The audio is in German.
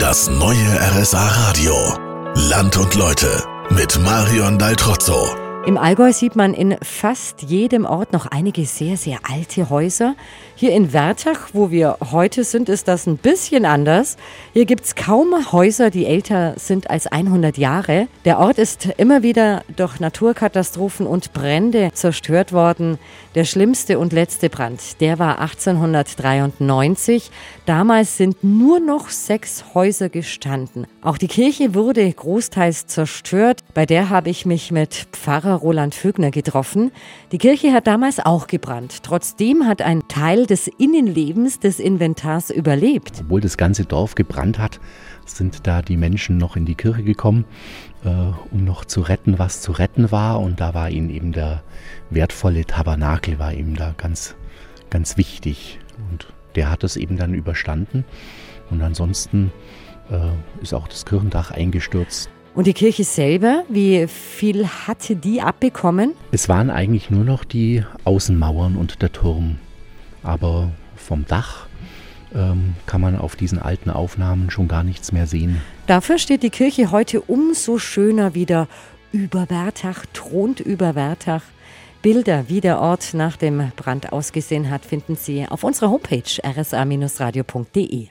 Das neue RSA Radio. Land und Leute mit Marion Daltrozzo. Im Allgäu sieht man in fast jedem Ort noch einige sehr, sehr alte Häuser. Hier in Wertach, wo wir heute sind, ist das ein bisschen anders. Hier gibt es kaum Häuser, die älter sind als 100 Jahre. Der Ort ist immer wieder durch Naturkatastrophen und Brände zerstört worden. Der schlimmste und letzte Brand, der war 1893. Damals sind nur noch sechs Häuser gestanden. Auch die Kirche wurde großteils zerstört. Bei der habe ich mich mit Pfarrer Roland Vögner getroffen. Die Kirche hat damals auch gebrannt. Trotzdem hat ein Teil des Innenlebens des Inventars überlebt. Obwohl das ganze Dorf gebrannt hat, sind da die Menschen noch in die Kirche gekommen, äh, um noch zu retten, was zu retten war. Und da war ihnen eben der wertvolle Tabernakel, war ihm da ganz, ganz wichtig. Und der hat es eben dann überstanden. Und ansonsten äh, ist auch das Kirchendach eingestürzt. Und die Kirche selber, wie viel hatte die abbekommen? Es waren eigentlich nur noch die Außenmauern und der Turm. Aber vom Dach ähm, kann man auf diesen alten Aufnahmen schon gar nichts mehr sehen. Dafür steht die Kirche heute umso schöner wieder. Über Wertach, thront über Wertach. Bilder, wie der Ort nach dem Brand ausgesehen hat, finden Sie auf unserer Homepage rsa-radio.de.